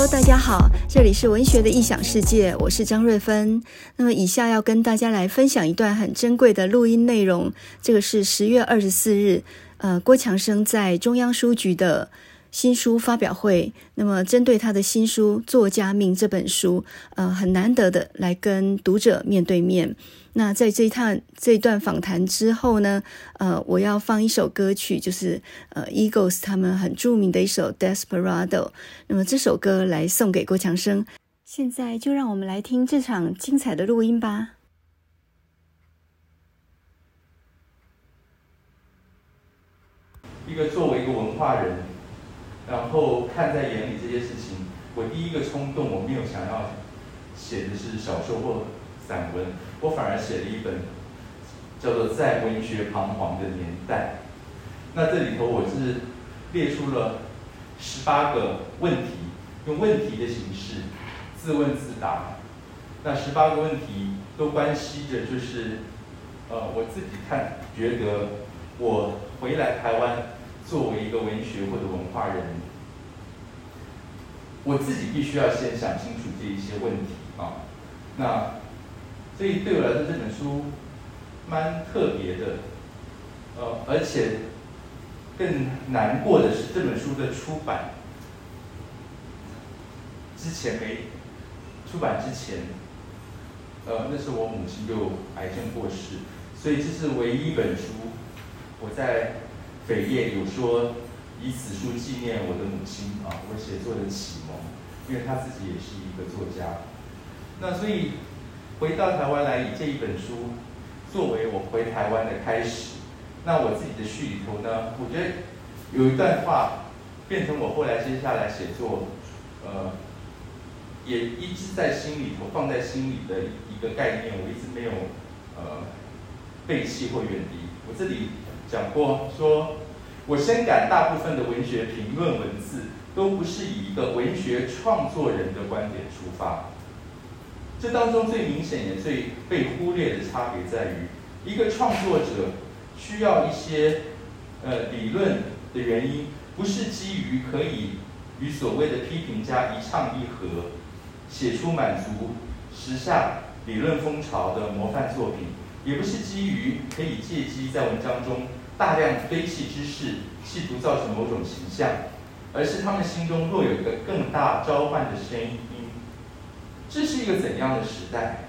Hello，大家好，这里是文学的异想世界，我是张瑞芬。那么以下要跟大家来分享一段很珍贵的录音内容，这个是十月二十四日，呃，郭强生在中央书局的新书发表会。那么针对他的新书《作家命》这本书，呃，很难得的来跟读者面对面。那在这一趟这一段访谈之后呢，呃，我要放一首歌曲，就是呃，Eagles 他们很著名的一首《Desperado》。那么这首歌来送给郭强生。现在就让我们来听这场精彩的录音吧。一个作为一个文化人，然后看在眼里这些事情，我第一个冲动，我没有想要写的是小说或散文。我反而写了一本叫做《在文学彷徨的年代》。那这里头我是列出了十八个问题，用问题的形式自问自答。那十八个问题都关系着，就是呃，我自己看觉得，我回来台湾作为一个文学或者文化人，我自己必须要先想清楚这一些问题啊。那所以对我来说，这本书蛮特别的，呃，而且更难过的是，这本书的出版之前没出版之前，呃，那时候我母亲就癌症过世，所以这是唯一一本书，我在扉页有说以此书纪念我的母亲啊，我写作的启蒙，因为她自己也是一个作家，那所以。回到台湾来，以这一本书作为我回台湾的开始。那我自己的序里头呢，我觉得有一段话变成我后来接下来写作，呃，也一直在心里头，放在心里的一个概念，我一直没有呃背弃或远离。我这里讲过，说我深感大部分的文学评论文字都不是以一个文学创作人的观点出发。这当中最明显也最被忽略的差别在于，一个创作者需要一些呃理论的原因，不是基于可以与所谓的批评家一唱一和，写出满足时下理论风潮的模范作品，也不是基于可以借机在文章中大量堆砌知识，企图造成某种形象，而是他们心中若有一个更大召唤的声音。这是一个怎样的时代？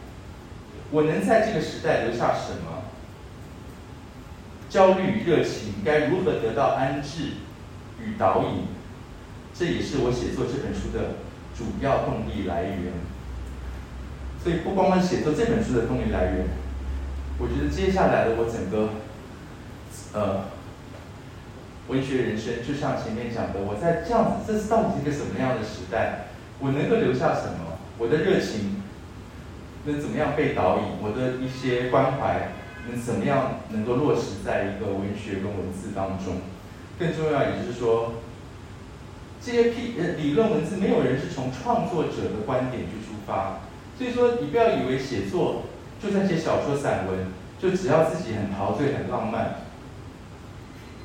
我能在这个时代留下什么？焦虑与热情该如何得到安置与导引？这也是我写作这本书的主要动力来源。所以不光光写作这本书的动力来源，我觉得接下来的我整个呃文学人生，就像前面讲的，我在这样子，这是到底是一个什么样的时代？我能够留下什么？我的热情能怎么样被导引？我的一些关怀能怎么样能够落实在一个文学跟文字当中？更重要，也是说，这些批呃理论文字，没有人是从创作者的观点去出发。所以说，你不要以为写作就算写小说、散文，就只要自己很陶醉、很浪漫。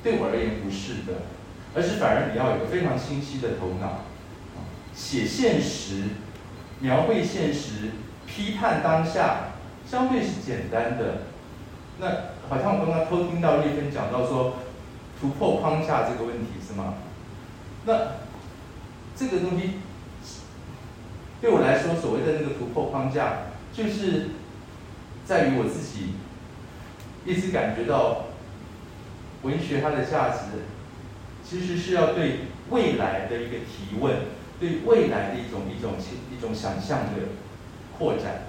对我而言不是的，而是反而你要有个非常清晰的头脑，写现实。描绘现实，批判当下，相对是简单的。那好像我刚刚偷听到丽芬讲到说，突破框架这个问题是吗？那这个东西对我来说，所谓的那个突破框架，就是在于我自己一直感觉到，文学它的价值，其实是要对未来的一个提问。对未来的一种一种一种想象的扩展，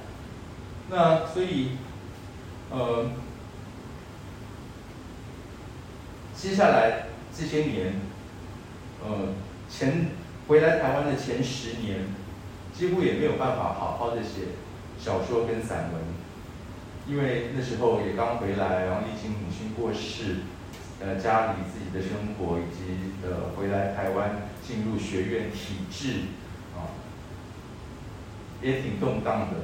那所以，呃，接下来这些年，呃，前回来台湾的前十年，几乎也没有办法好好的写小说跟散文，因为那时候也刚回来，然后历经母亲过世。呃，家里自己的生活，以及呃回来台湾进入学院体制，啊，也挺动荡的。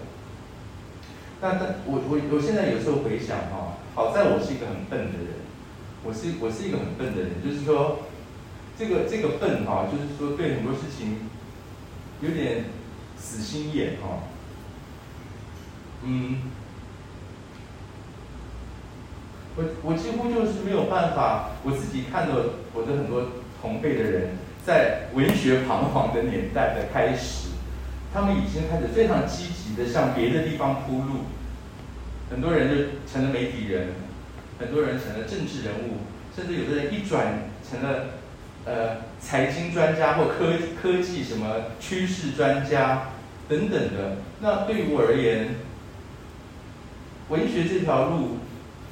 但但我我我现在有时候回想哈，好在我是一个很笨的人，我是我是一个很笨的人，就是说，这个这个笨哈，就是说对很多事情，有点死心眼哈。嗯，我我几乎就是没有办法，我自己看到我的很多同辈的人，在文学彷徨的年代的开始，他们已经开始非常积极的向别的地方铺路，很多人就成了媒体人，很多人成了政治人物，甚至有的人一转成了呃财经专家或科科技什么趋势专家等等的。那对于我而言，文学这条路，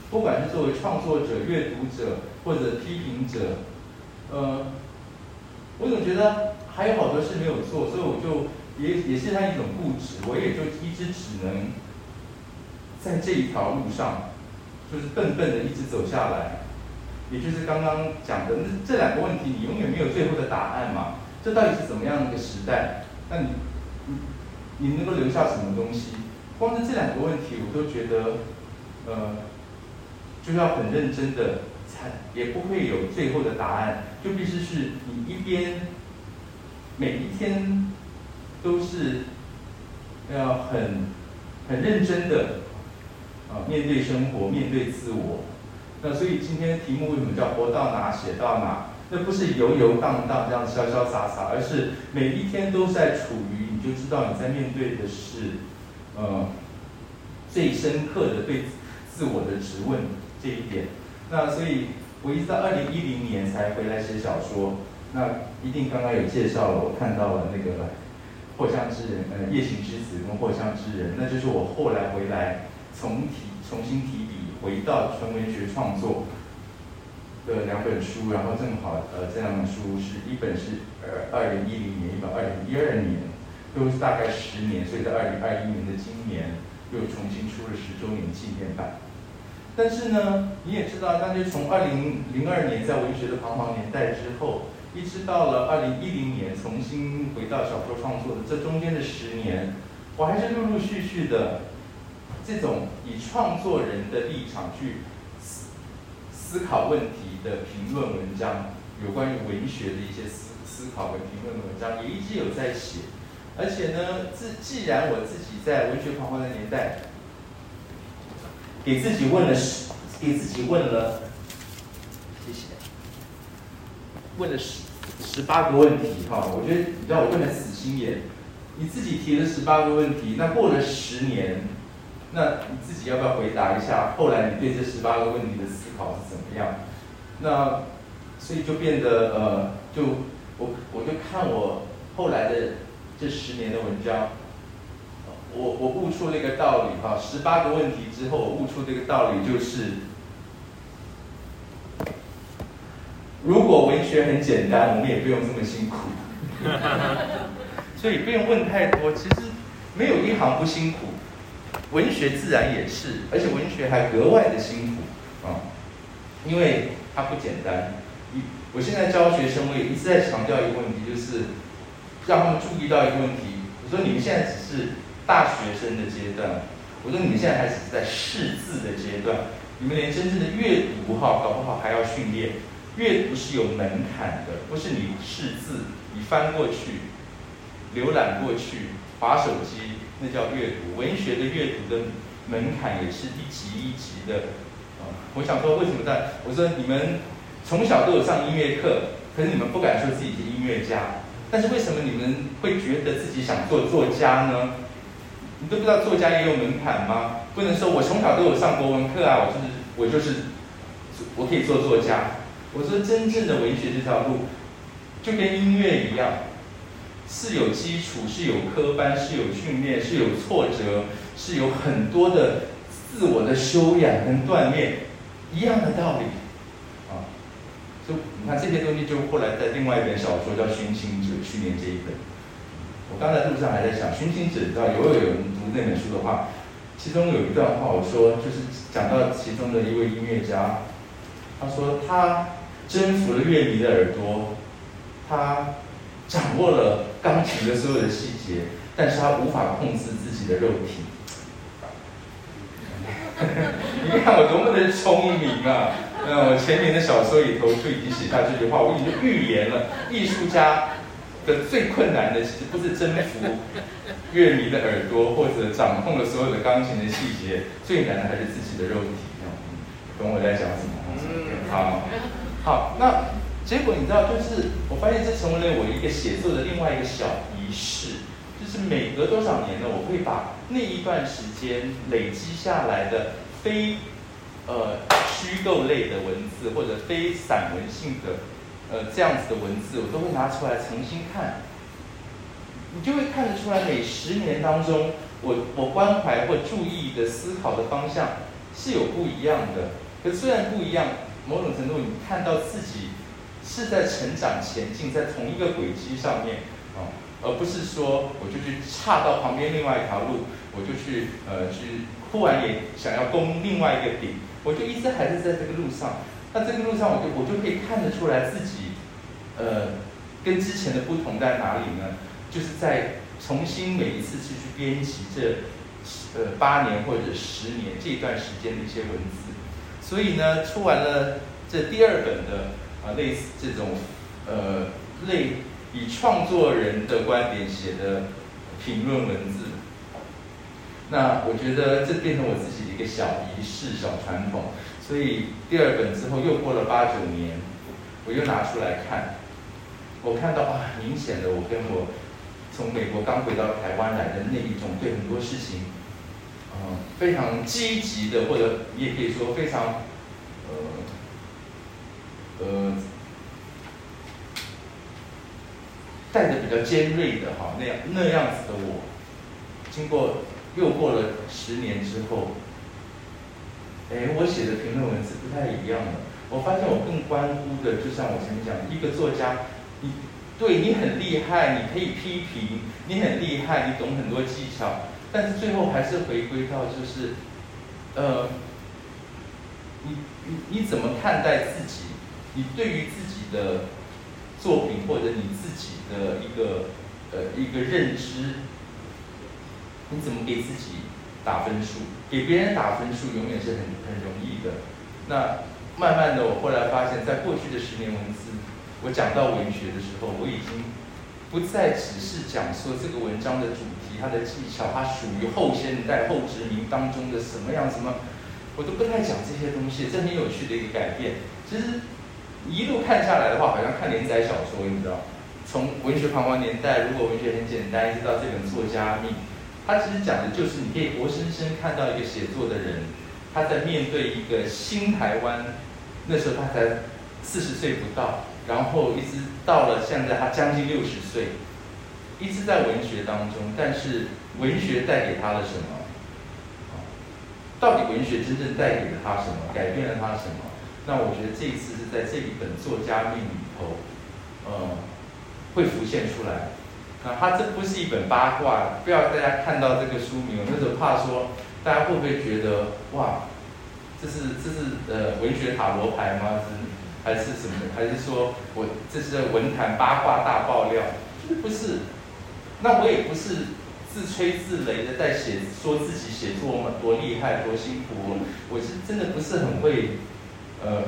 不管是作为创作者、阅读者或者批评者，呃，我总觉得还有好多事没有做，所以我就也也是他一种固执，我也就一直只能在这一条路上，就是笨笨的一直走下来。也就是刚刚讲的那这两个问题，你永远没有最后的答案嘛？这到底是怎么样的一个时代？那你你你能够留下什么东西？光是这两个问题，我都觉得，呃，就要很认真的才，也不会有最后的答案。就必须是你一边每一天都是要很很认真的啊面对生活，面对自我。那所以今天题目为什么叫活到哪写到哪？那不是游游荡荡这样潇潇洒洒，而是每一天都在处于，你就知道你在面对的是。呃，最深刻的对自我的质问这一点，那所以我一直到二零一零年才回来写小说。那一定刚刚有介绍了，我看到了那个《藿香之人》呃，《夜行之子》跟《藿香之人》，那就是我后来回来重提、重新提笔，回到纯文学创作的两本书。然后正好呃，这两本书是一本是呃二零一零年，一本二零一二年。都是大概十年，所以在二零二一年的今年又重新出了十周年纪念版。但是呢，你也知道，那就从二零零二年在文学的彷徨年代之后，一直到了二零一零年重新回到小说创作的这中间的十年，我还是陆陆续续的这种以创作人的立场去思思考问题的评论文章，有关于文学的一些思思考和评论文章，也一直有在写。而且呢，自既然我自己在文学彷徨的年代，给自己问了十，给自己问了，谢谢，问了十十八个问题哈，我觉得你知道我问的死心眼，你自己提了十八个问题，那过了十年，那你自己要不要回答一下？后来你对这十八个问题的思考是怎么样？那所以就变得呃，就我我就看我后来的。这十年的文章，我我悟出了一个道理哈，十八个问题之后，我悟出这个道理就是，如果文学很简单，我们也不用这么辛苦，所以不用问太多。其实没有一行不辛苦，文学自然也是，而且文学还格外的辛苦啊，因为它不简单。我现在教学生，我也一直在强调一个问题，就是。让他们注意到一个问题，我说你们现在只是大学生的阶段，我说你们现在还只是在识字的阶段，你们连真正的阅读哈，搞不好还要训练。阅读是有门槛的，不是你识字，你翻过去，浏览过去，划手机，那叫阅读。文学的阅读的门槛也是一级一级的。啊，我想说为什么在？我说你们从小都有上音乐课，可是你们不敢说自己是音乐家。但是为什么你们会觉得自己想做作家呢？你都不知道作家也有门槛吗？不能说我从小都有上国文课啊，我就是我就是我可以做作家。我说真正的文学这条路，就跟音乐一样，是有基础，是有科班，是有训练，是有挫折，是有很多的自我的修养跟锻炼，一样的道理。啊，就你看这些东西，就后来在另外一本小说叫《寻情者》，去年这一本。我刚才路上还在想，《寻情者》知道，如果有人读那本书的话，其中有一段话，我说就是讲到其中的一位音乐家，他说他征服了乐迷的耳朵，他掌握了钢琴的所有的细节，但是他无法控制自己的肉体。你看我多么的聪明啊！那我前年的小说里头就已经写下这句话，我已经预言了艺术家的最困难的，其实不是征服乐迷的耳朵，或者掌控了所有的钢琴的细节，最难的还是自己的肉体。懂我在讲什么？好，好，那结果你知道，就是我发现这成为了我一个写作的另外一个小仪式，就是每隔多少年呢，我会把那一段时间累积下来的非呃虚构类的文字，或者非散文性的呃这样子的文字，我都会拿出来重新看。你就会看得出来，每十年当中，我我关怀或注意的思考的方向是有不一样的。可虽然不一样，某种程度你看到自己是在成长前进，在同一个轨迹上面啊，而不是说我就去岔到旁边另外一条路，我就去呃去忽然也想要攻另外一个顶，我就一直还是在这个路上。那这个路上，我就我就可以看得出来自己呃跟之前的不同在哪里呢？就是在重新每一次去去编辑这呃八年或者十年这段时间的一些文字。所以呢，出完了这第二本的啊，类似这种呃类以创作人的观点写的评论文字，那我觉得这变成我自己的一个小仪式、小传统。所以第二本之后又过了八九年，我又拿出来看，我看到啊，明显的我跟我从美国刚回到台湾来的那一种对很多事情。嗯，非常积极的，或者你也可以说非常，呃，呃，带着比较尖锐的哈那样那样子的我，经过又过了十年之后，哎，我写的评论文字不太一样了。我发现我更关乎的，就像我前面讲，一个作家，你对你很厉害，你可以批评，你很厉害，你懂很多技巧。但是最后还是回归到就是，呃，你你你怎么看待自己？你对于自己的作品或者你自己的一个呃一个认知，你怎么给自己打分数？给别人打分数永远是很很容易的。那慢慢的，我后来发现，在过去的十年文字，我讲到文学的时候，我已经不再只是讲说这个文章的主。题、它的技巧，它属于后现代后殖民当中的什么样什么，我都不太讲这些东西，这很有趣的一个改变。其实一路看下来的话，好像看连载小说，你知道，从文学彷徨年代，如果文学很简单，一直到这本作家命，他其实讲的就是你可以活生生看到一个写作的人，他在面对一个新台湾，那时候他才四十岁不到，然后一直到了现在他将近六十岁。一直在文学当中，但是文学带给他了什么？到底文学真正带给了他什么？改变了他什么？那我觉得这一次是在这一本作家命里头，呃，会浮现出来。那他这不是一本八卦，不要大家看到这个书名，那时候怕说大家会不会觉得哇，这是这是呃文学塔罗牌吗？是还是什么？还是说我这是文坛八卦大爆料？不是。那我也不是自吹自擂的在写，说自己写作嘛多厉害多辛苦，我是真的不是很会，呃，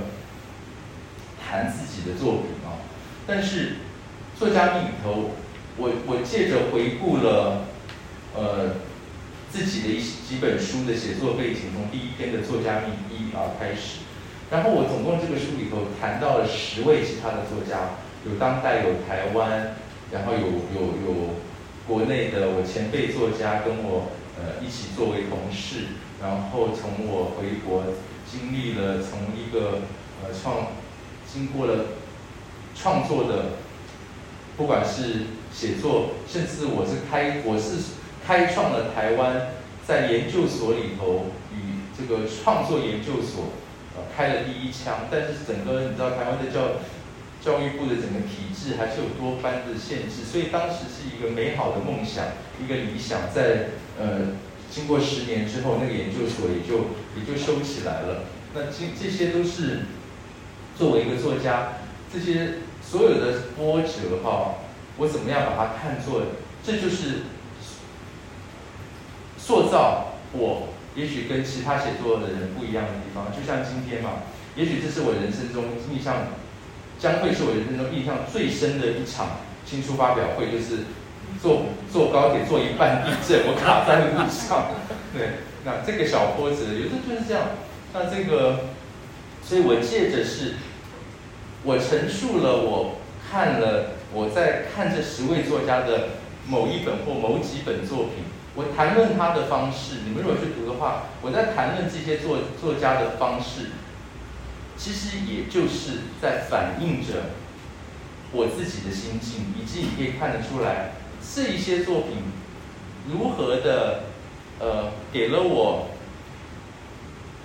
谈自己的作品啊。但是作家命里头，我我借着回顾了，呃，自己的一几本书的写作背景，从第一篇的作家命一啊开始，然后我总共这个书里头谈到了十位其他的作家，有当代有台湾，然后有有。有国内的我前辈作家跟我呃一起作为同事，然后从我回国经历了从一个呃创经过了创作的，不管是写作，甚至我是开我是开创了台湾在研究所里头与这个创作研究所呃开了第一枪，但是整个你知道台湾的教教育部的整个体制还是有多番的限制，所以当时是一个美好的梦想，一个理想，在呃经过十年之后，那个研究所也就也就收起来了。那这这些都是作为一个作家，这些所有的波折哈，我怎么样把它看作，这就是塑造我，也许跟其他写作的人不一样的地方。就像今天嘛，也许这是我人生中印象。将会是我人生中印象最深的一场新书发表会，就是坐坐高铁坐一半地震，我卡在路上。对，那这个小波折，有时候就是这样。那这个，所以我借着是，我陈述了我看了我在看这十位作家的某一本或某几本作品，我谈论他的方式。你们如果去读的话，我在谈论这些作作家的方式，其实也就是在反映着我自己的心境，以及你可以看得出来，这一些作品如何的呃给了我。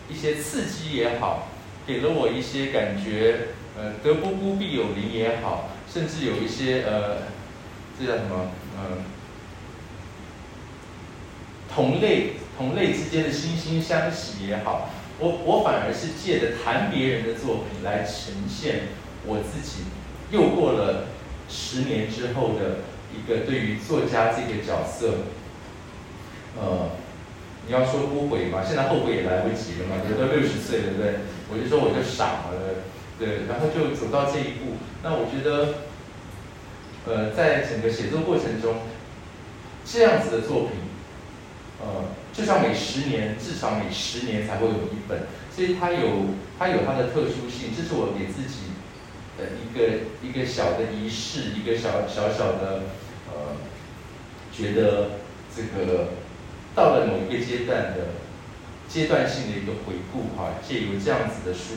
一些刺激也好，给了我一些感觉，呃，德不孤必有邻也好，甚至有一些呃，这叫什么？呃，同类同类之间的惺惺相惜也好，我我反而是借着谈别人的作品来呈现我自己，又过了十年之后的一个对于作家这个角色，呃。你要说后悔嘛？现在后悔也来不及了嘛？我都六十岁了，对不对？我就说我就傻了，对，然后就走到这一步。那我觉得，呃，在整个写作过程中，这样子的作品，呃，就像每十年，至少每十年才会有一本，所以它有它有它的特殊性。这是我给自己的一个一个小的仪式，一个小小小的呃，觉得这个。到了某一个阶段的阶段性的一个回顾哈，借由这样子的书，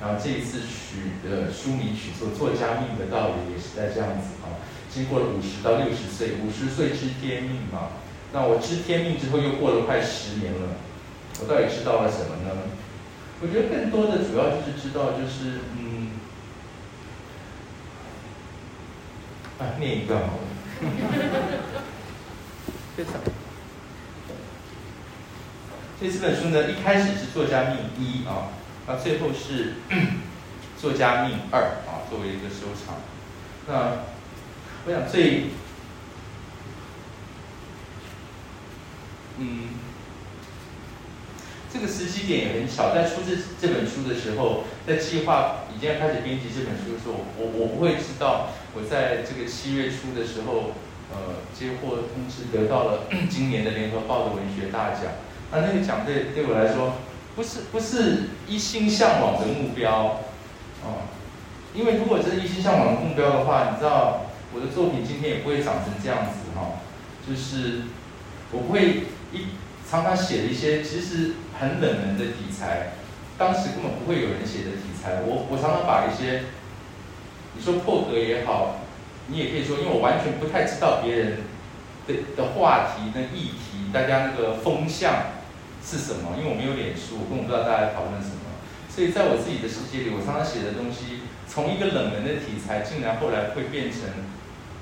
然后这一次取的书名取作《作家命的道理》，也是在这样子啊。经过了五十到六十岁，五十岁知天命嘛，那我知天命之后又过了快十年了，我到底知道了什么呢？我觉得更多的主要就是知道就是嗯，啊，念一段好了，非常。所以这本书呢，一开始是作家命一啊，那最后是 作家命二啊，作为一个收藏。那我想最，嗯，这个时机点也很巧，在出这这本书的时候，在计划已经要开始编辑这本书的时候，我我不会知道，我在这个七月初的时候，呃，接获通知，得到了 今年的联合报的文学大奖。啊，那个奖对对我来说，不是不是一心向往的目标，哦，因为如果真是一心向往的目标的话，你知道我的作品今天也不会长成这样子哈，就是我不会一常常写一些其实很冷门的题材，当时根本不会有人写的题材，我我常常把一些你说破格也好，你也可以说，因为我完全不太知道别人的的话题、的议题，大家那个风向。是什么？因为我没有脸书，我根本不知道大家讨论什么。所以在我自己的世界里，我常常写的东西，从一个冷门的题材，竟然后来会变成，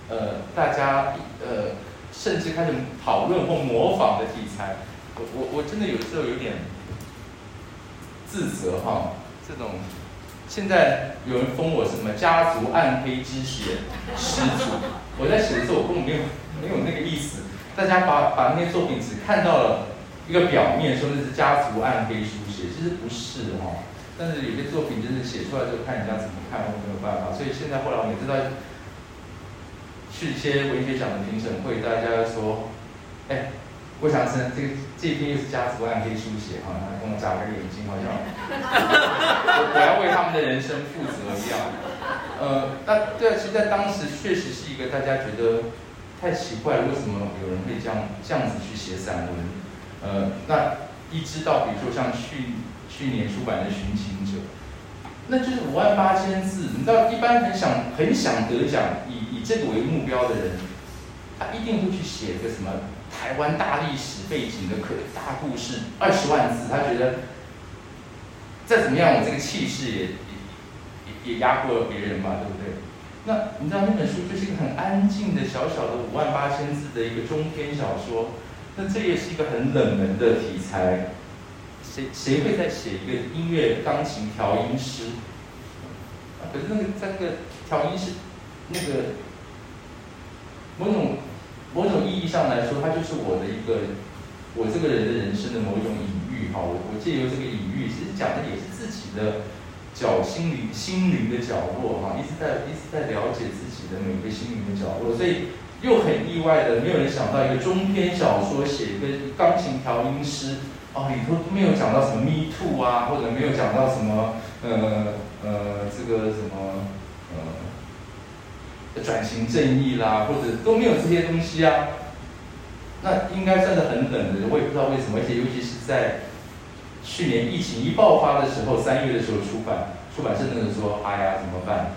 呃，大家呃，甚至开始讨论或模仿的题材。我我我真的有时候有点自责哈。这种现在有人封我什么家族暗黑之血始祖，我在写的时候我根本没有没有那个意思。大家把把那些作品只看到了。一个表面说那是家族暗黑书写，其实不是哈。但是有些作品就是写出来就，看人家怎么看，我没有办法。所以现在后来我每次在去一些文学奖的评审会，大家说：“哎，郭强生，这个这篇又是家族暗黑书写哈，他跟我眨个眼睛，好像我 我要为他们的人生负责一样。”呃，那对啊，其实在当时确实是一个大家觉得太奇怪了，为什么有人会这样这样子去写散文？呃，那一直到比如说像去去年出版的《寻情者》，那就是五万八千字。你知道，一般很想很想得奖，以以这个为目标的人，他一定会去写个什么台湾大历史背景的可大故事，二十万字。他觉得再怎么样，我这个气势也也也压过别人嘛，对不对？那你知道那本书就是一个很安静的小小的五万八千字的一个中篇小说。那这也是一个很冷门的题材，谁谁会在写一个音乐钢琴调音师？可是那个在那个调音师，那个某种某种意义上来说，它就是我的一个我这个人的人生的某一种隐喻哈。我我借由这个隐喻，其实讲的也是自己的角心灵心灵的角落哈，一直在一直在了解自己的每个心灵的角落，所以又很意外的，没有人想到一个中篇小说写一个钢琴调音师哦，里头没有讲到什么 Me Too 啊，或者没有讲到什么呃呃这个什么呃转型正义啦，或者都没有这些东西啊，那应该算是很冷的，我也不知道为什么，而且尤其是在。去年疫情一爆发的时候，三月的时候出版，出版社那个说：“哎呀，怎么办？”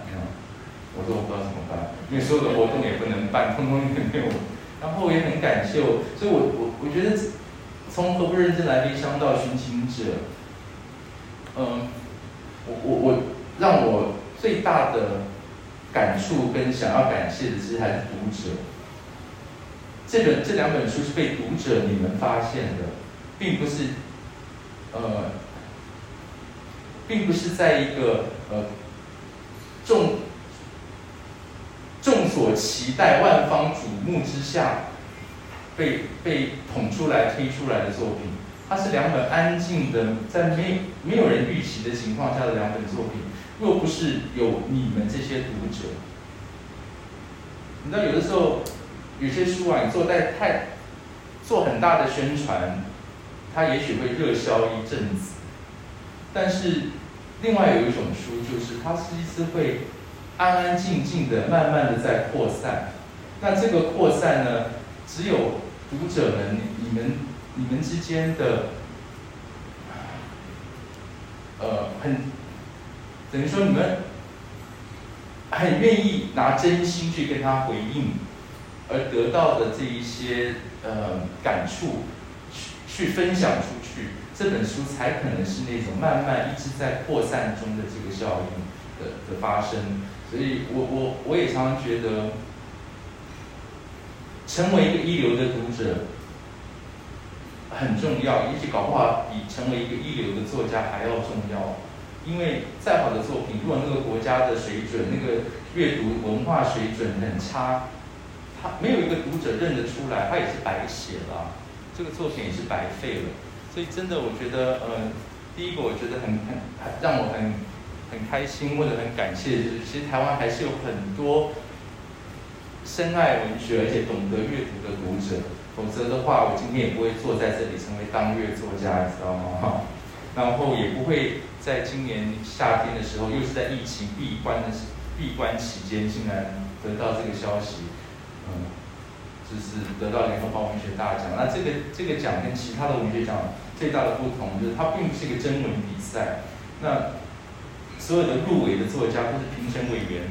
我说我不知道怎么办，因为所有的活动也不能办，通通也没有。然后我也很感谢我，所以我我我觉得从何不认真来悲伤到寻情者，嗯，我我我让我最大的感触跟想要感谢的，其实还是读者。这本这两本书是被读者你们发现的，并不是。呃，并不是在一个呃众众所期待、万方瞩目之下被被捧出来、推出来的作品。它是两本安静的，在没没有人预期的情况下的两本作品。若不是有你们这些读者，你知道，有的时候有些书啊，你做在太做很大的宣传。它也许会热销一阵子，但是另外有一种书，就是它是一次会安安静静的、慢慢的在扩散。那这个扩散呢，只有读者们、你们、你们之间的，呃，很等于说你们很愿意拿真心去跟他回应，而得到的这一些呃感触。去分享出去，这本书才可能是那种慢慢一直在扩散中的这个效应的的发生。所以我我我也常常觉得，成为一个一流的读者很重要，也许搞不好比成为一个一流的作家还要重要。因为再好的作品，如果那个国家的水准、那个阅读文化水准很差，他没有一个读者认得出来，他也是白写了。这个作品也是白费了，所以真的，我觉得，呃，第一个我觉得很很让我很很开心或者很感谢，就是其实台湾还是有很多深爱文学而且懂得阅读的读者，否则的话，我今天也不会坐在这里成为当月作家，你知道吗？哈，然后也不会在今年夏天的时候，又是在疫情闭关的闭关期间，竟然得到这个消息，嗯。就是得到联合报文学大奖，那这个这个奖跟其他的文学奖最大的不同，就是它并不是一个征文比赛，那所有的入围的作家都是评审委员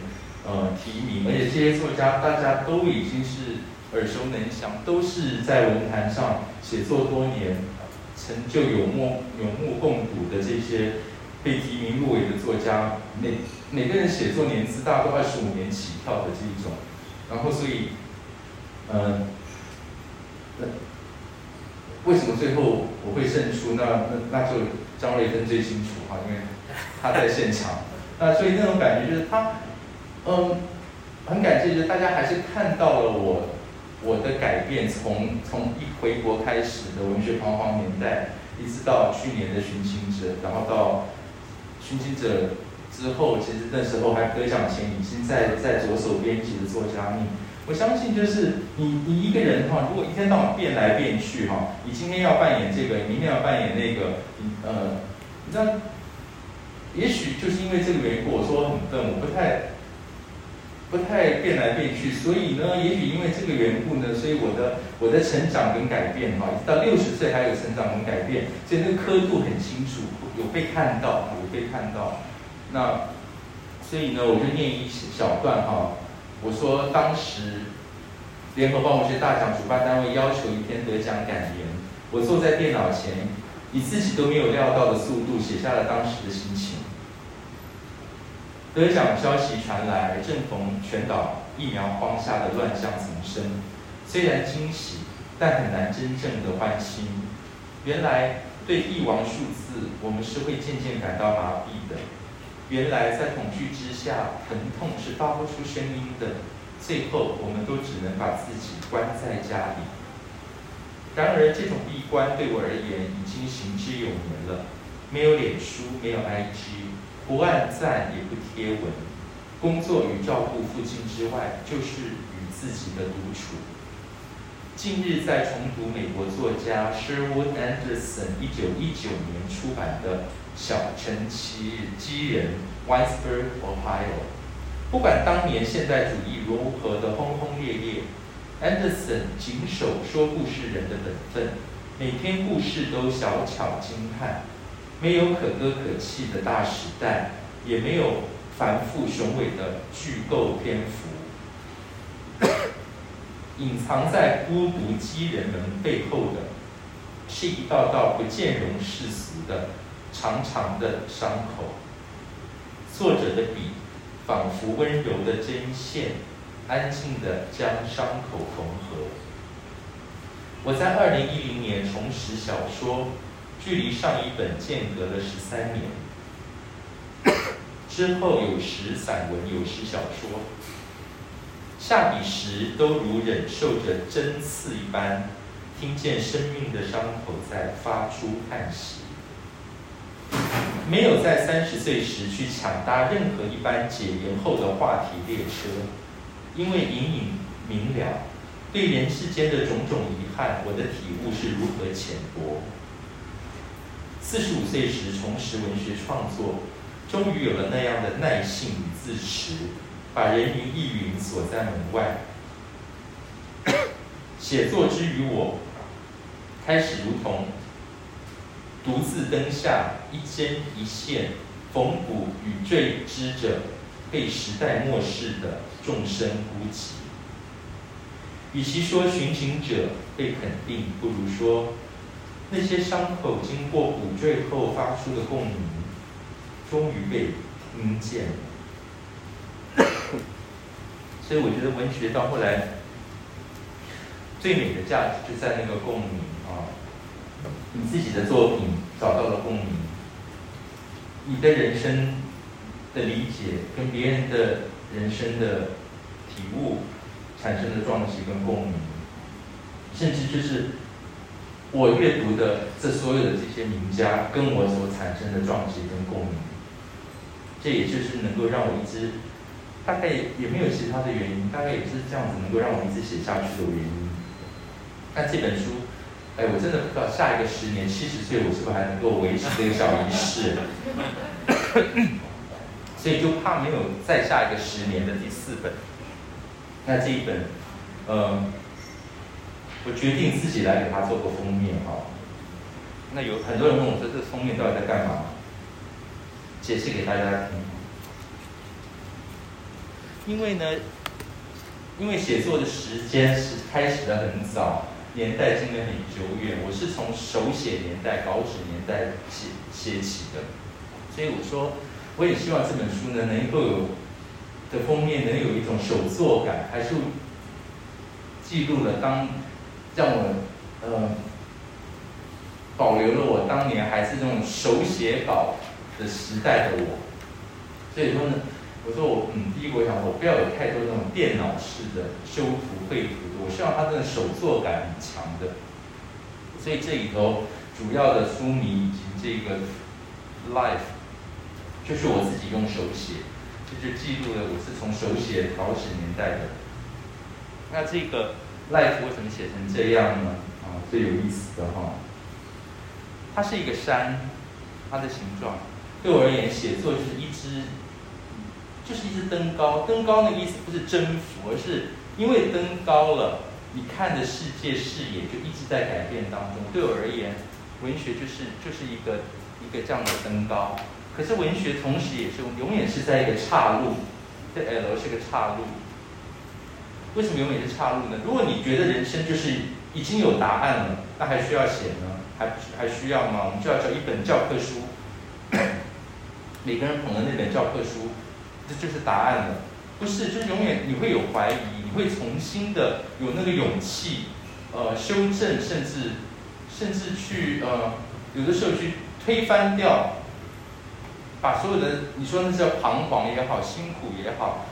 呃提名，而且这些作家大家都已经是耳熟能详，都是在文坛上写作多年，成就有目有目共睹的这些被提名入围的作家，每每个人写作年资大概都二十五年起跳的这一种，然后所以。嗯，那为什么最后我会胜出？那那那就张瑞芬最清楚哈，因为他在现场。那所以那种感觉就是他，嗯，很感谢，就是大家还是看到了我我的改变，从从一回国开始的文学彷徨年代，一直到去年的寻亲者，然后到寻亲者之后，其实那时候还得奖前已经在在着手编辑的作家命。我相信，就是你，你一个人哈，如果一天到晚变来变去哈，你今天要扮演这个，明天要扮演那个，呃，你知道，也许就是因为这个缘故，我说很笨，我不太，不太变来变去，所以呢，也许因为这个缘故呢，所以我的我的成长跟改变哈，一直到六十岁还有成长跟改变，所以那个刻度很清楚，有被看到，有被看到，那，所以呢，我就念一小段哈。我说，当时联合报文学大奖主办单位要求一篇得奖感言，我坐在电脑前，以自己都没有料到的速度写下了当时的心情。得奖消息传来，正逢全岛疫苗荒下的乱象丛生，虽然惊喜，但很难真正的欢欣。原来对帝王数字，我们是会渐渐感到麻痹的。原来在恐惧之下，疼痛是发不出声音的。最后，我们都只能把自己关在家里。然而，这种闭关对我而言已经行之有年了。没有脸书，没有 IG，不按赞也不贴文，工作与照顾父亲之外，就是与自己的独处。近日在重读美国作家 Sherwood Anderson 一九一九年出版的《小城奇人》（Whitesburg, Ohio）。不管当年现代主义如何的轰轰烈烈，Anderson 谨守说故事人的本分，每篇故事都小巧精悍，没有可歌可泣的大时代，也没有繁复雄伟的巨构篇幅。隐藏在孤独机人们背后的，是一道道不见容世俗的长长的伤口。作者的笔仿佛温柔的针线，安静地将伤口缝合。我在二零一零年重拾小说，距离上一本间隔了十三年。之后有时散文，有时小说。下笔时都如忍受着针刺一般，听见生命的伤口在发出叹息。没有在三十岁时去抢搭任何一班解严后的话题列车，因为隐隐明了，对人世间的种种遗憾，我的体悟是如何浅薄。四十五岁时重拾文学创作，终于有了那样的耐性与自持。把人云亦云锁在门外。写作之于我，开始如同独自登下一针一线，缝补与坠织着被时代漠视的众生孤寂。与其说寻情者被肯定，不如说那些伤口经过补缀后发出的共鸣，终于被听见了。所以我觉得文学到后来最美的价值就在那个共鸣啊！你自己的作品找到了共鸣，你的人生的理解跟别人的人生的体悟产生的撞击跟共鸣，甚至就是我阅读的这所有的这些名家跟我所产生的撞击跟共鸣，这也就是能够让我一直。大概也没有其他的原因，大概也是这样子能够让我一直写下去的原因。那这本书，哎，我真的不知道下一个十年七十岁我是不是还能够维持这个小仪式，所以就怕没有再下一个十年的第四本。那这一本，呃，我决定自己来给它做个封面哈。那有很多人问我说，这个封面到底在干嘛？解释给大家听。因为呢，因为写作的时间是开始的很早，年代真的很久远。我是从手写年代、稿纸年代写写起的，所以我说，我也希望这本书呢能够有的封面能有一种手作感，还是记录了当让我呃保留了我当年还是那种手写稿的时代的我。所以说呢。我说我嗯，第一个我想说，我不要有太多那种电脑式的修图绘图，我希望它的手作感很强的。所以这里头主要的书名以及这个 life，就是我自己用手写，这就记录了我是从手写稿纸年代的。那这个 life 为什么写成这样呢？啊，最有意思的哈，它是一个山，它的形状对我而言，写作就是一只。就是一只登高，登高那个意思不是征服，而是因为登高了，你看的世界视野就一直在改变当中。对我而言，文学就是就是一个一个这样的登高。可是文学同时也是永远是在一个岔路，这 L 是个岔路。为什么永远是岔路呢？如果你觉得人生就是已经有答案了，那还需要写呢？还还需要吗？我们就要找一本教科书，每个人捧的那本教科书。这就是答案了，不是？就是永远你会有怀疑，你会重新的有那个勇气，呃，修正，甚至甚至去呃，有的时候去推翻掉，把所有的你说那叫彷徨也好，辛苦也好，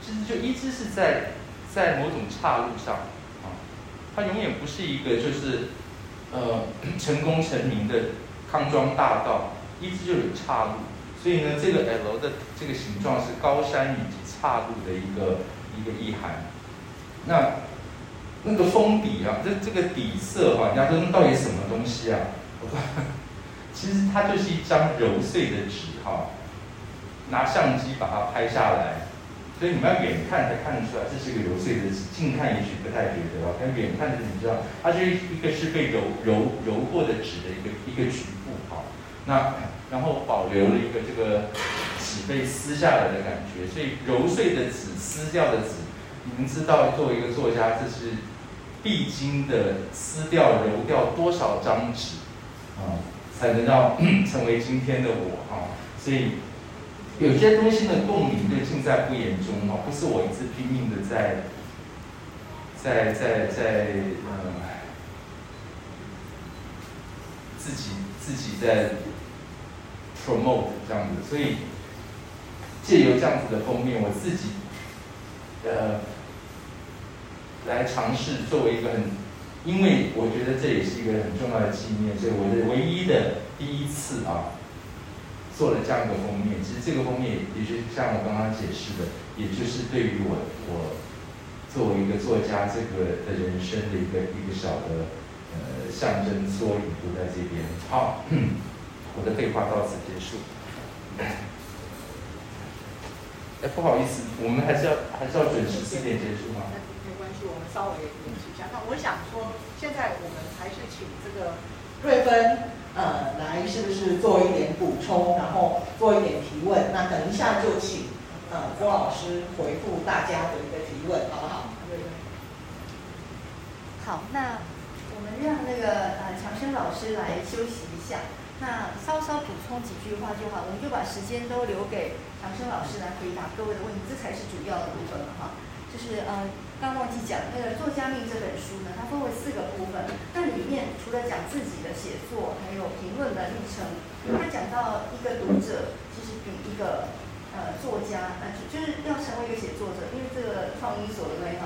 其实就一直是在在某种岔路上啊，它永远不是一个就是呃成功成名的康庄大道，一直就有岔路。所以呢，这个 L 的这个形状是高山以及岔路的一个一个意涵。那那个封底啊，这这个底色哈、啊，人家说那到底什么东西啊？我说，其实它就是一张揉碎的纸哈、拿相机把它拍下来。所以你们要远看才看得出来，这是一个揉碎的纸，近看也许不太觉得哦。但远看的你知道，它是一个是被揉揉揉过的纸的一个一个局部哈。那然后保留了一个这个纸被撕下来的感觉，所以揉碎的纸、撕掉的纸，你们知道，作为一个作家，这是必经的撕掉、揉掉多少张纸啊，才能让 成为今天的我啊。所以。有些东西的共鸣就尽在不言中哦，不是我一直拼命的在，在在在呃，自己自己在 promote 这样子，所以借由这样子的封面，我自己呃来尝试作为一个很，因为我觉得这也是一个很重要的纪念，所以我的唯一的第一次啊。做了这样一个封面，其实这个封面也就是像我刚刚解释的，也就是对于我我作为一个作家这个的人生的一个一个小的呃象征缩影，都在这边。好，我的废话到此结束。哎，不好意思，我们还是要还是要准时四点结束吗？没关系，我们稍微延迟一下。那我想说，现在我们还是请这个瑞芬。呃，来是不是做一点补充，然后做一点提问？那等一下就请呃郭老师回复大家的一个提问，好不好？对对。好，那我们让那个呃强生老师来休息一下，那稍稍补充几句话就好，我们就把时间都留给强生老师来回答各位的问题，这才是主要的部分了哈。就是呃。刚忘记讲，那个《作家命》这本书呢，它分为四个部分。那里面除了讲自己的写作，还有评论的历程。他讲到一个读者，其实比一个呃作家，呃就是要成为一个写作者，因为这个创意所的那一行，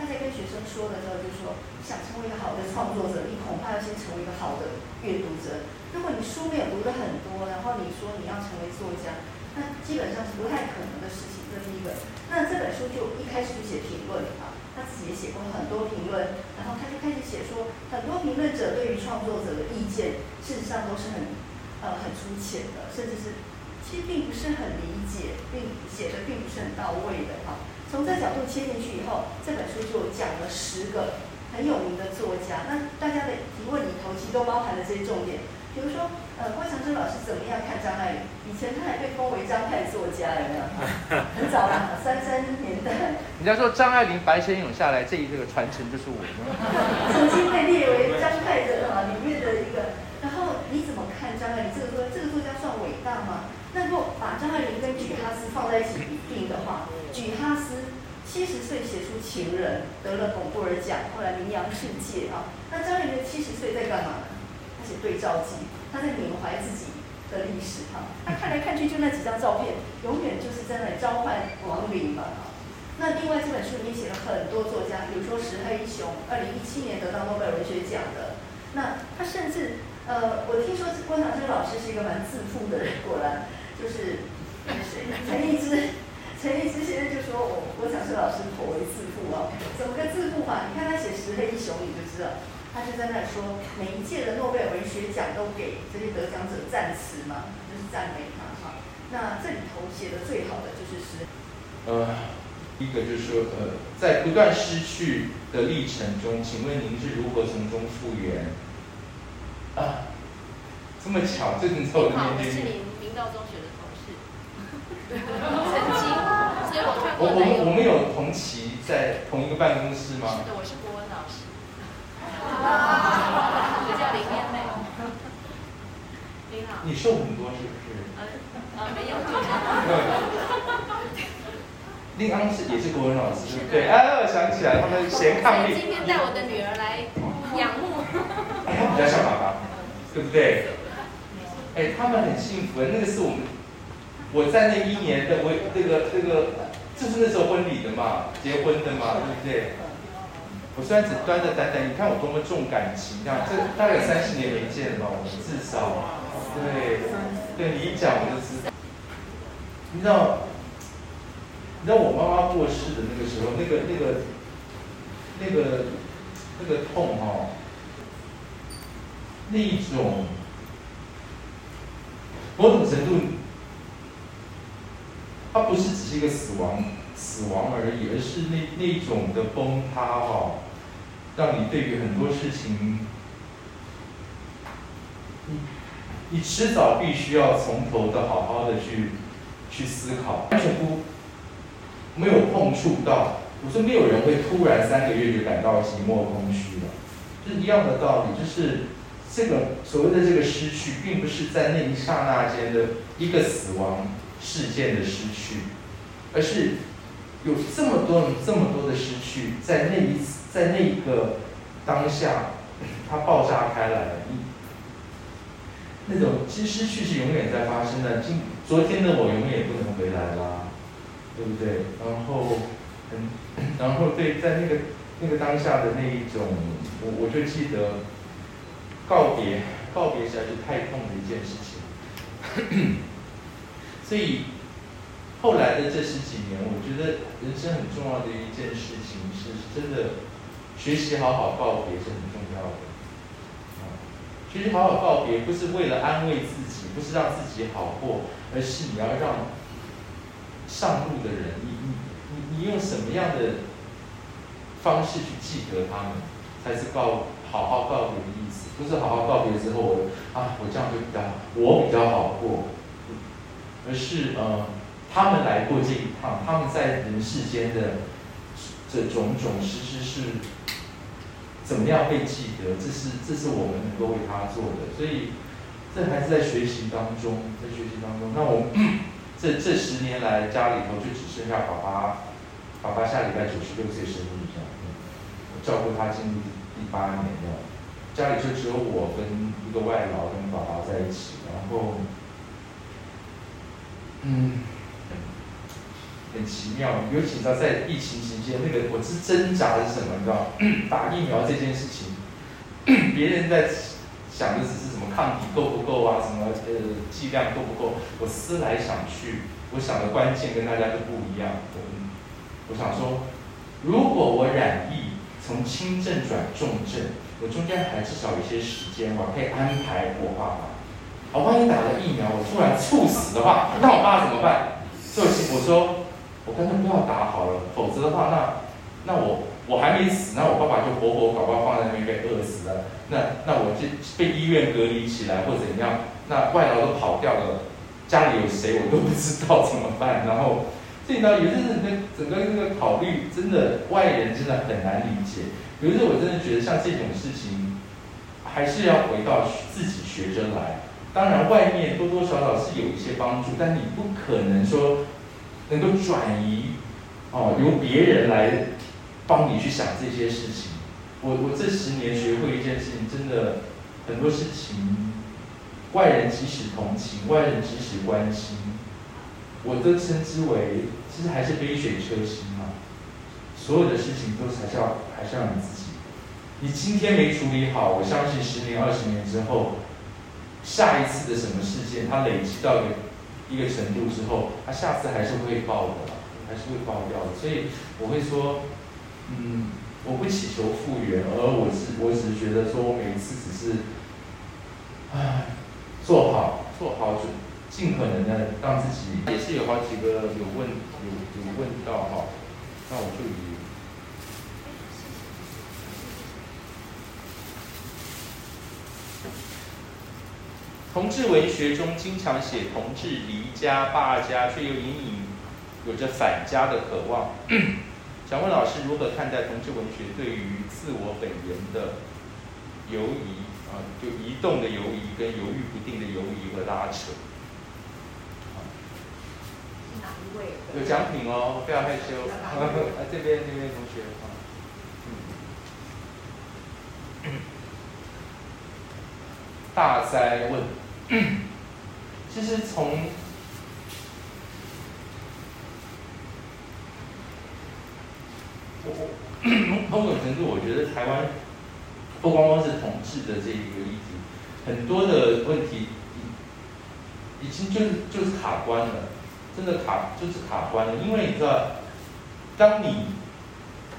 他在跟学生说的时候就说，想成为一个好的创作者，你恐怕要先成为一个好的阅读者。如果你书没有读得很多，然后你说你要成为作家，那基本上是不太可能的事情。这是一个。那这本书就一开始就写评论啊，他自己也写过很多评论，然后他就开始写说，很多评论者对于创作者的意见，事实上都是很呃很粗浅的，甚至是其实并不是很理解，并写的并不是很到位的哈。从这角度切进去以后，这本书就讲了十个很有名的作家，那大家的提问里头其实都包含了这些重点。比如说，呃，郭长生老师怎么样看张爱玲？以前他还被封为张派作家，有没有？很早了，三三年代。人家说张爱玲白先勇下来，这一这个传承就是我。曾经被列为张派的啊里面的一个。然后你怎么看张爱玲？这个作这个作家算伟大吗？那如果把张爱玲跟举哈斯放在一起比拼的话，举哈斯七十岁写出《情人》，得了巩布尔奖，后来名扬世界啊。那张爱玲七十岁在干嘛呢？写对照记，他在缅怀自己的历史哈。他看来看去就那几张照片，永远就是在那里召唤亡灵嘛。那另外这本书里面写了很多作家，比如说石黑一雄，二零一七年得到诺贝尔文学奖的。那他甚至呃，我听说郭长生老师是一个蛮自负的人，果然就是？陈立之，陈立之先生就说我郭长生老师颇为自负哦。怎么个自负法？你看他写石黑一雄，你就知道。他就在那说，每一届的诺贝尔文学奖都给这些得奖者赞词嘛，就是赞美他哈。那这里头写的最好的就是诗。呃，一个就是说，呃，在不断失去的历程中，请问您是如何从中复原？啊，这么巧，这你走的面前。是您明道中学的同事。曾经，所以我看过。我我我们有同期在同一个办公室吗？是的，我是郭文老师。啊，我叫林燕妹。你瘦很多是不是？呃呃，没有，就是。林安是也是国文老师，对不对？哎，我想起来，他们贤伉俪。今天带我的女儿来仰慕。哎，他比较像爸爸，对不对？哎，他们很幸福。那个是我们，我在那一年的我那个那个，就是那时候婚礼的嘛，结婚的嘛，对不对？我虽然只端着胆胆，你看我多么重感情，这样这大概有三十年没见了？我至少，对，对你一讲我就知道。你知道，你知道我妈妈过世的那个时候，那个那个那个那个痛哈、哦，那一种某种程度，它不是只是一个死亡死亡而已，而是那那种的崩塌哈、哦，让你对于很多事情，你你迟早必须要从头的好好的去。去思考，完全不没有碰触到。我说没有人会突然三个月就感到寂寞空虚的，就是一样的道理。就是这个所谓的这个失去，并不是在那一刹那间的一个死亡事件的失去，而是有这么多这么多的失去，在那一次，在那一个当下，它爆炸开来了。那种其实失去是永远在发生的。今昨天的我永远也不能回来啦，对不对？然后，嗯，然后对，在那个那个当下的那一种，我我就记得告别，告别实在是太痛的一件事情。所以后来的这十几年，我觉得人生很重要的一件事情是，真的学习好好告别是很重要的。学习好好告别，不是为了安慰自己，不是让自己好过，而是你要让上路的人，你你你你用什么样的方式去记得他们，才是告好好告别的意思。不是好好告别之后，我啊，我这样就比较我比较好过，而是呃，他们来过这一趟，他们在人世间的这种种实实是。怎么样被记得？这是这是我们能够为他做的，所以这还是在学习当中，在学习当中。那我们 这这十年来，家里头就只剩下爸爸，爸爸下礼拜九十六岁生日这样，照顾他进入第八年了，家里就只有我跟一个外劳跟爸爸在一起，然后，嗯。很奇妙，尤其到在疫情期间，那个我是挣扎的是什么？你知道，打疫苗这件事情，别人在想的只是什么抗体够不够啊，什么呃剂量够不够？我思来想去，我想的关键跟大家都不一样。我我想说，如果我染疫，从轻症转重症，我中间还至少有一些时间，我可以安排我爸爸。好，万一打了疫苗，我突然猝死的话，那我爸怎么办？所以我说。我干脆不要打好了，否则的话，那那我我还没死，那我爸爸就活活搞不好放在那边被饿死了。那那我就被医院隔离起来或怎样，那外劳都跑掉了，家里有谁我都不知道怎么办。然后这里呢也是那整个这个考虑，真的外人真的很难理解。比如说，我真的觉得像这种事情，还是要回到自己学着来。当然，外面多多少少是有一些帮助，但你不可能说。能够转移，哦，由别人来帮你去想这些事情。我我这十年学会一件事情，真的很多事情，外人即使同情，外人即使关心，我都称之为，其实还是杯水车薪嘛。所有的事情都还是要还是要你自己。你今天没处理好，我相信十年二十年之后，下一次的什么事件，它累积到一个。一个程度之后，他下次还是会爆的，还是会爆掉的。所以我会说，嗯，我不祈求复原，而我是我只是觉得说，我每一次只是，唉，做好做好准，尽可能的让自己。也是有好几个有问有有问到哈，那我就以。同志文学中经常写同志离家罢家，却又隐隐有着返家的渴望。想问老师如何看待同志文学对于自我本源的游移啊，就移动的游移跟犹豫不定的游移和拉扯？有奖品哦，不要害羞。啊，这边这边同学啊，嗯，大灾问。其实从我我 某种程度，我觉得台湾不光光是统治的这一个议题，很多的问题已经就是就是卡关了。真的卡就是卡关了，因为你知道，当你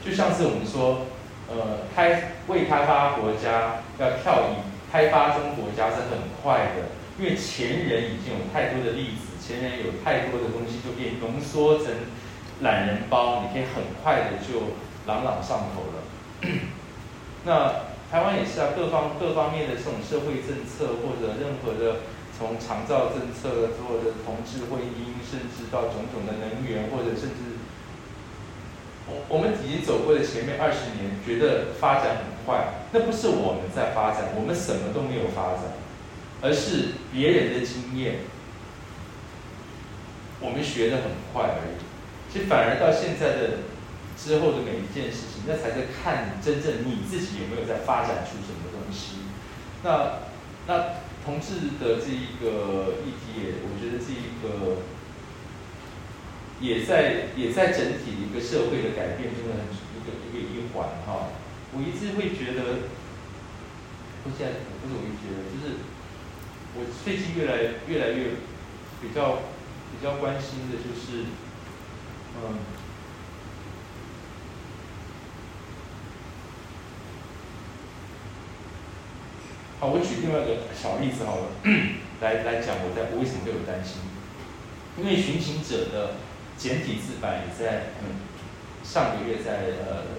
就像是我们说，呃，开未开发国家要跳移开发中国家是很快的，因为前人已经有太多的例子，前人有太多的东西就变浓缩成懒人包，你可以很快的就朗朗上口了。那台湾也是啊，各方各方面的这种社会政策或者任何的。从长照政策做的同志婚姻，甚至到种种的能源，或者甚至我我们已经走过了前面二十年，觉得发展很快，那不是我们在发展，我们什么都没有发展，而是别人的经验，我们学得很快而已。其实反而到现在的之后的每一件事情，那才是看真正你自己有没有在发展出什么东西。那那。同志的这一个议题也，我觉得这一个也在也在整体一个社会的改变中的一个一个一环哈。我一直会觉得，不现在不是我一直觉得，就是我最近越来越来越比较比较关心的就是，嗯。好，我举另外一个小例子好了，来来讲我在我为什么会有担心？因为《寻情者》的简体字版也在嗯上个月在呃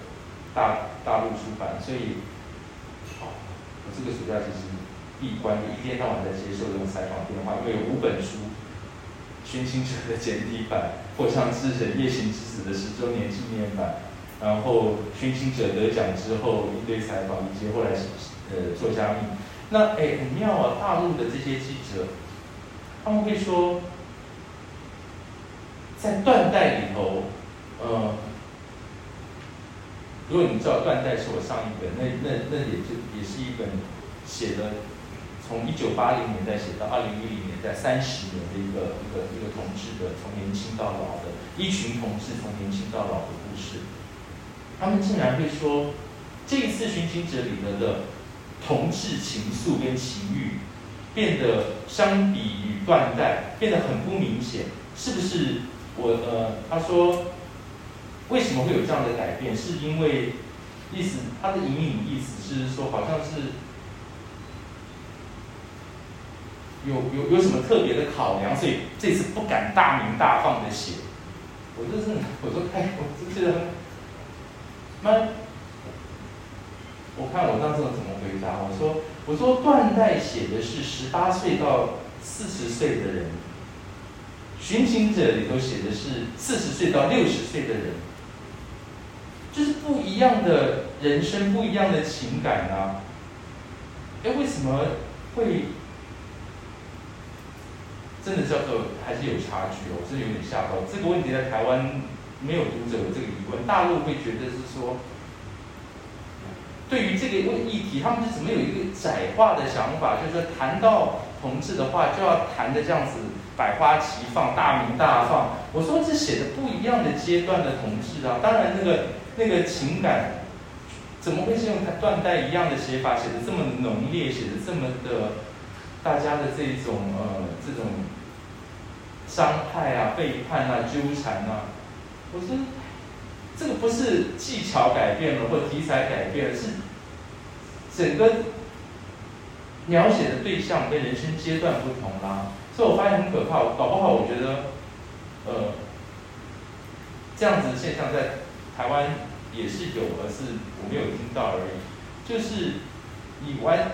大大陆出版，所以，我这个暑假其实闭关，一天到晚在接受这种采访电话，因为有五本书，《寻情者》的简体版，《破窗之神夜行之子》的十周年纪念版，然后《寻情者》得奖之后一堆采访，以及后来呃作家秘。那哎，很妙啊！大陆的这些记者，他们会说，在断代里头，呃，如果你知道断代是我上一本，那那那也就也是一本写的，从一九八零年代写到二零一零年代三十年的一个一个一个同志的从年轻到老的一群同志从年轻到老的故事，他们竟然会说，这一次寻情者里头的。同志情愫跟情欲变得相比于断代变得很不明显，是不是？我呃，他说为什么会有这样的改变？是因为意思他的隐隐意思是说，好像是有有有什么特别的考量，所以这次不敢大名大放的写。我就是我说哎，我就是那。我看我当时怎么回答？我说：“我说断代写的是十八岁到四十岁的人，寻情者里头写的是四十岁到六十岁的人，就是不一样的人生，不一样的情感啊！哎，为什么会真的叫做还是有差距哦？我真的有点吓到。这个问题在台湾没有读者有这个疑问，大陆会觉得是说。”对于这个问议题，他们是怎么有一个窄化的想法？就是说，谈到同志的话，就要谈的这样子百花齐放、大鸣大放。我说这写的不一样的阶段的同志啊，当然那个那个情感怎么会是用断代一样的写法写的这么浓烈，写的这么的大家的这种呃这种伤害啊、背叛啊、纠缠啊？我说。这个不是技巧改变了，或题材改变了，是整个描写的对象跟人生阶段不同啦。所以我发现很可怕，搞不好我觉得，呃，这样子的现象在台湾也是有，而是我没有听到而已。就是你玩，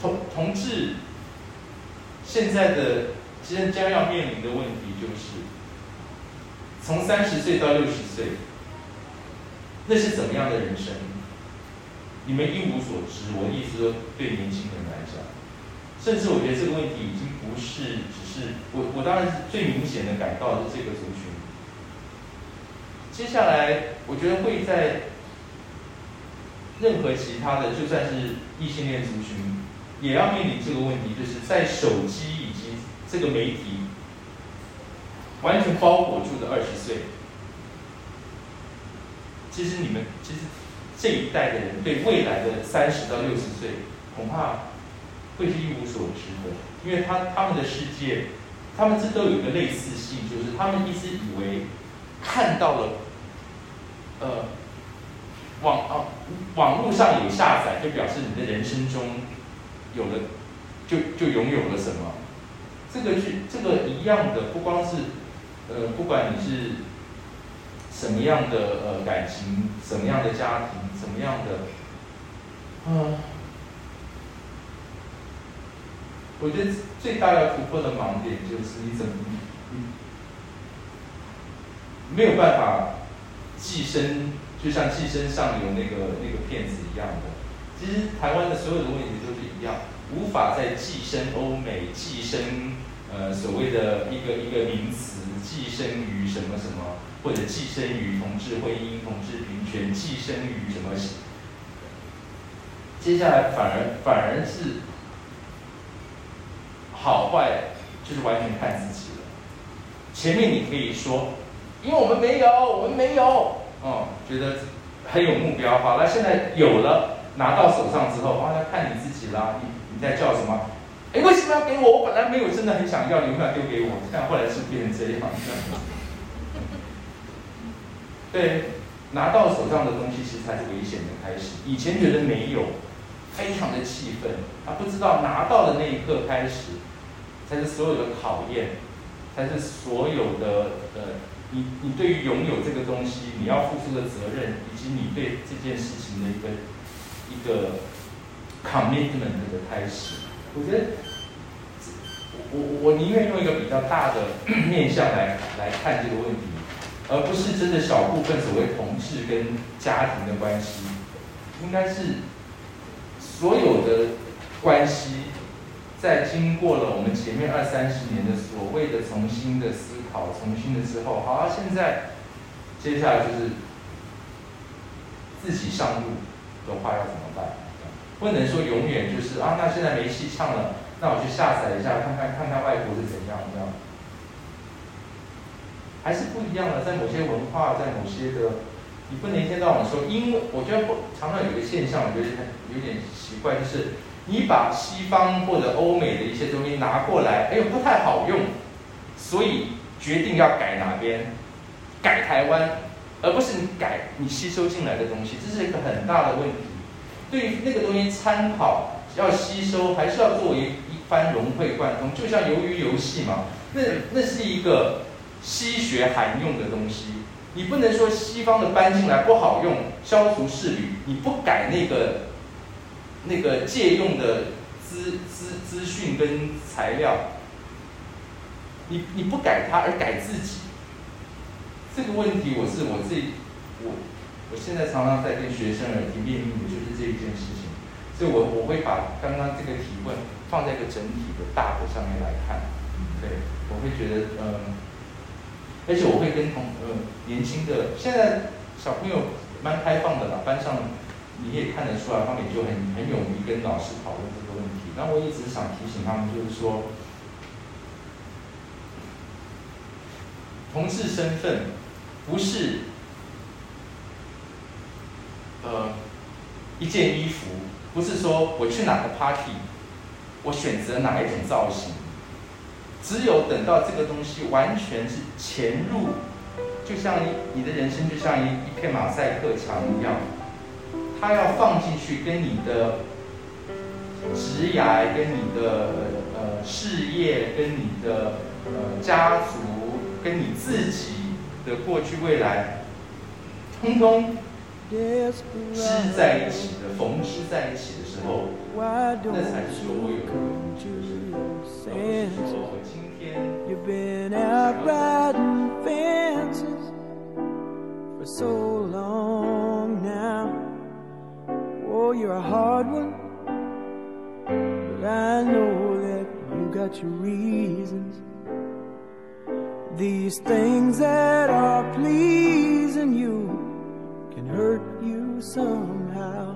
同同志现在的其实将要面临的问题就是。从三十岁到六十岁，那是怎么样的人生？你们一无所知。我的意思说，对年轻人来讲，甚至我觉得这个问题已经不是只是我，我当然是最明显的感到是这个族群。接下来，我觉得会在任何其他的，就算是异性恋族群，也要面临这个问题，就是在手机以及这个媒体。完全包裹住的二十岁，其实你们其实这一代的人对未来的三十到六十岁，恐怕会是一无所知的，因为他他们的世界，他们这都有一个类似性，就是他们一直以为看到了，呃，网啊网络上有下载，就表示你的人生中有了，就就拥有了什么，这个是这个一样的，不光是，呃，不管你是什么样的呃感情，什么样的家庭，什么样的，嗯、呃。我觉得最大要突破的盲点就是你怎么，没有办法寄生，就像寄生上游那个那个骗子一样的。其实台湾的所有的问题都是一样，无法再寄生欧美，寄生呃所谓的一个一个名词，寄生于什么什么，或者寄生于同志婚姻、同志平权，寄生于什么？接下来反而反而是。好坏就是完全看自己了。前面你可以说，因为我们没有，我们没有，哦，觉得很有目标。好了，现在有了，拿到手上之后，哇，要看你自己啦。你你在叫什么？哎，为什么要给我？我本来没有，真的很想要，你为什么要丢给我？但后来是变成这样。对，拿到手上的东西其实才是危险的开始。以前觉得没有，非常的气愤，他不知道拿到的那一刻开始。才是所有的考验，才是所有的呃，你你对于拥有这个东西，你要付出的责任，以及你对这件事情的一个一个 commitment 的开始。我觉得，我我宁愿用一个比较大的 面向来来看这个问题，而不是真的小部分所谓同事跟家庭的关系，应该是所有的关系。在经过了我们前面二三十年的所谓的重新的思考、重新的之后，好啊，现在接下来就是自己上路的话要怎么办？不能说永远就是啊，那现在没戏唱了，那我去下载一下，看看看看外国是怎样，这样还是不一样的。在某些文化，在某些的，你不能一天到晚说，因为我觉得不常常有一个现象，我觉得有点奇怪，就是。你把西方或者欧美的一些东西拿过来，哎呦不太好用，所以决定要改哪边，改台湾，而不是你改你吸收进来的东西，这是一个很大的问题。对于那个东西参考要吸收，还是要作为一番融会贯通，就像鱿鱼游戏嘛，那那是一个吸学含用的东西，你不能说西方的搬进来不好用，消除势力，你不改那个。那个借用的资资资讯跟材料，你你不改它而改自己，这个问题我是我自己，我我现在常常在跟学生耳提面命的就是这一件事情，所以我我会把刚刚这个提问放在一个整体的大的上面来看，对，我会觉得嗯，而且我会跟同呃年轻的现在小朋友蛮开放的啦，班上。你也看得出来，他们也就很很勇于跟老师讨论这个问题。那我一直想提醒他们，就是说，同志身份不是呃一件衣服，不是说我去哪个 party，我选择哪一种造型。只有等到这个东西完全是潜入，就像你你的人生就像一一片马赛克墙一样。他要放进去，跟你的职业、跟你的呃事业、跟你的呃家族、跟你自己的过去未来，通通织在一起的，缝织在一起的时候，那才是所有的。而不是说我今天想要。Oh, you're a hard one, but I know that you got your reasons. These things that are pleasing you can hurt you somehow.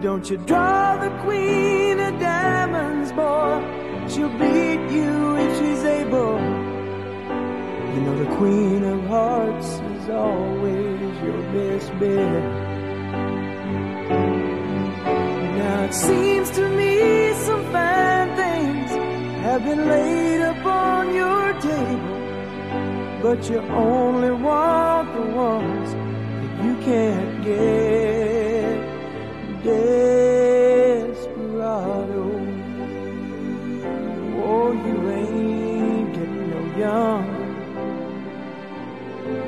Don't you draw the queen of diamonds, boy. She'll beat you if she's able. You know the queen of hearts is always your Now it seems to me some fine things have been laid upon your table, but you only want the ones that you can't get. Desperado, oh, you ain't getting no younger.